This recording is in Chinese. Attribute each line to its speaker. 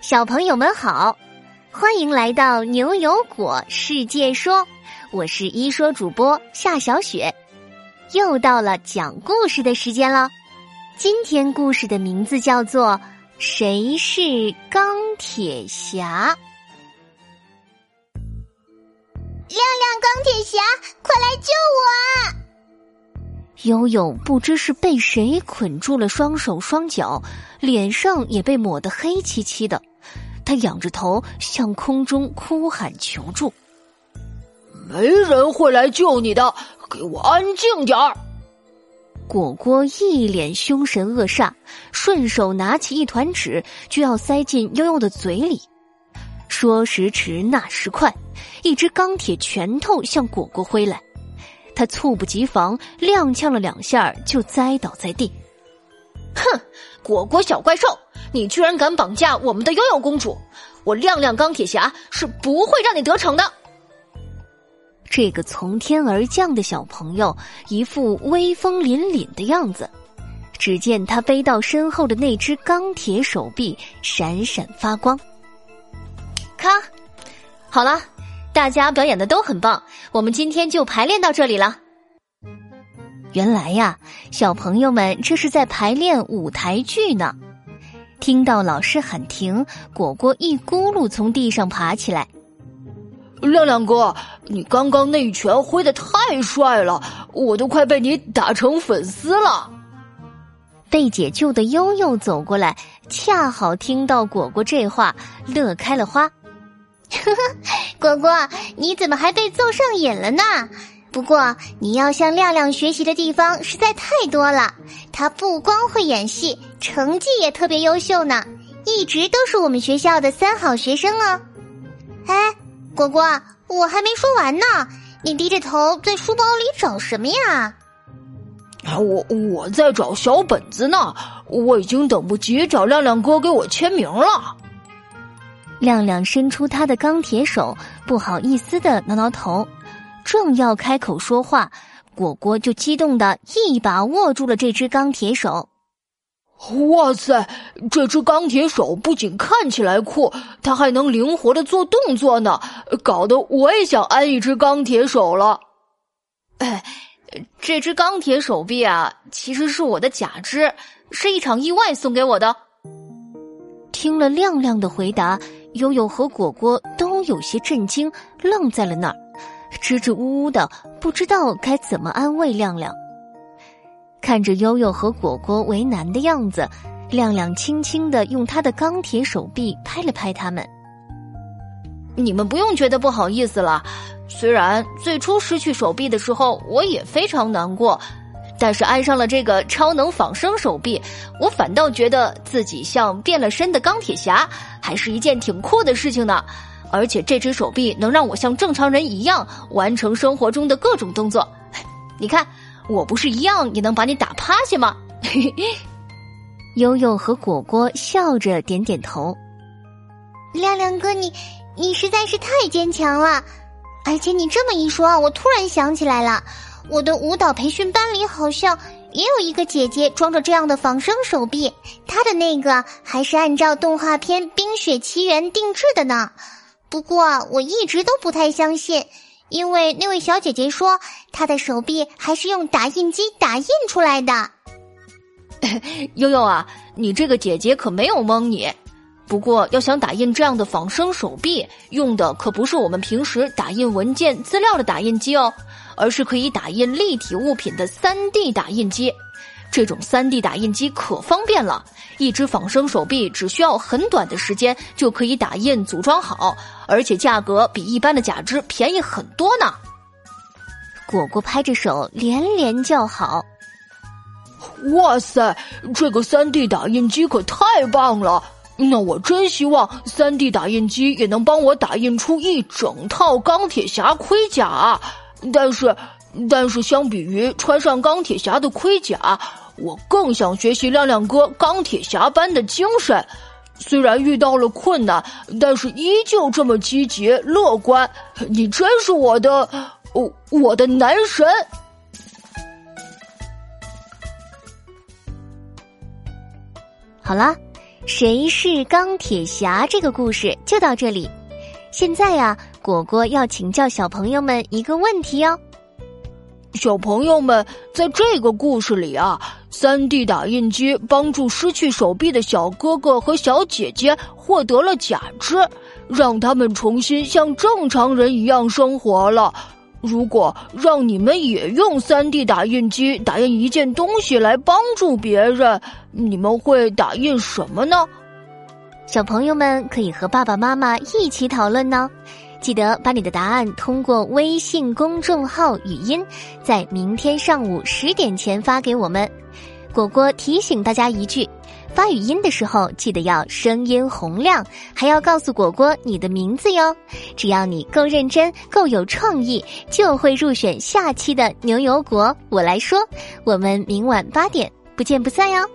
Speaker 1: 小朋友们好，欢迎来到牛油果世界说，我是一说主播夏小雪，又到了讲故事的时间了。今天故事的名字叫做《谁是钢铁侠》。
Speaker 2: 亮亮，钢铁侠，快来救我！
Speaker 1: 悠悠不知是被谁捆住了双手双脚，脸上也被抹得黑漆漆的。他仰着头向空中哭喊求助：“
Speaker 3: 没人会来救你的，给我安静点儿！”
Speaker 1: 果果一脸凶神恶煞，顺手拿起一团纸就要塞进悠悠的嘴里。说时迟，那时快，一只钢铁拳头向果果挥来。他猝不及防，踉跄了两下，就栽倒在地。
Speaker 3: 哼，果果小怪兽，你居然敢绑架我们的悠悠公主！我亮亮钢铁侠是不会让你得逞的。
Speaker 1: 这个从天而降的小朋友，一副威风凛凛的样子。只见他背到身后的那只钢铁手臂闪闪发光。
Speaker 4: 咔，好了。大家表演的都很棒，我们今天就排练到这里了。
Speaker 1: 原来呀，小朋友们这是在排练舞台剧呢。听到老师喊停，果果一咕噜从地上爬起来。
Speaker 3: 亮亮哥，你刚刚那一拳挥的太帅了，我都快被你打成粉丝了。
Speaker 1: 被解救的悠悠走过来，恰好听到果果这话，乐开了花。
Speaker 2: 呵呵，果果，你怎么还被揍上瘾了呢？不过你要向亮亮学习的地方实在太多了。他不光会演戏，成绩也特别优秀呢，一直都是我们学校的三好学生哦。哎，果果，我还没说完呢，你低着头在书包里找什么呀？
Speaker 3: 啊，我我在找小本子呢，我已经等不及找亮亮哥给我签名了。
Speaker 1: 亮亮伸出他的钢铁手，不好意思的挠挠头，正要开口说话，果果就激动的一把握住了这只钢铁手。
Speaker 3: 哇塞，这只钢铁手不仅看起来酷，它还能灵活的做动作呢，搞得我也想安一只钢铁手了。
Speaker 4: 哎，这只钢铁手臂啊，其实是我的假肢，是一场意外送给我的。
Speaker 1: 听了亮亮的回答。悠悠和果果都有些震惊，愣在了那儿，支支吾吾的，不知道该怎么安慰亮亮。看着悠悠和果果为难的样子，亮亮轻轻的用他的钢铁手臂拍了拍他们：“
Speaker 4: 你们不用觉得不好意思了，虽然最初失去手臂的时候我也非常难过。”但是安上了这个超能仿生手臂，我反倒觉得自己像变了身的钢铁侠，还是一件挺酷的事情呢。而且这只手臂能让我像正常人一样完成生活中的各种动作。你看，我不是一样也能把你打趴下吗？
Speaker 1: 悠悠和果果笑着点点头。
Speaker 2: 亮亮哥，你你实在是太坚强了，而且你这么一说，我突然想起来了。我的舞蹈培训班里好像也有一个姐姐装着这样的仿生手臂，她的那个还是按照动画片《冰雪奇缘》定制的呢。不过我一直都不太相信，因为那位小姐姐说她的手臂还是用打印机打印出来的。
Speaker 4: 悠悠啊，你这个姐姐可没有蒙你。不过要想打印这样的仿生手臂，用的可不是我们平时打印文件资料的打印机哦。而是可以打印立体物品的三 D 打印机，这种三 D 打印机可方便了，一只仿生手臂只需要很短的时间就可以打印组装好，而且价格比一般的假肢便宜很多呢。
Speaker 1: 果果拍着手连连叫好：“
Speaker 3: 哇塞，这个三 D 打印机可太棒了！那我真希望三 D 打印机也能帮我打印出一整套钢铁侠盔甲。”但是，但是相比于穿上钢铁侠的盔甲，我更想学习亮亮哥钢铁侠般的精神。虽然遇到了困难，但是依旧这么积极乐观。你真是我的，我我的男神。
Speaker 1: 好了，谁是钢铁侠这个故事就到这里。现在呀，果果要请教小朋友们一个问题哦。
Speaker 3: 小朋友们，在这个故事里啊，三 D 打印机帮助失去手臂的小哥哥和小姐姐获得了假肢，让他们重新像正常人一样生活了。如果让你们也用三 D 打印机打印一件东西来帮助别人，你们会打印什么呢？
Speaker 1: 小朋友们可以和爸爸妈妈一起讨论呢。记得把你的答案通过微信公众号语音，在明天上午十点前发给我们。果果提醒大家一句：发语音的时候记得要声音洪亮，还要告诉果果你的名字哟。只要你够认真、够有创意，就会入选下期的牛油果。我来说，我们明晚八点不见不散哟。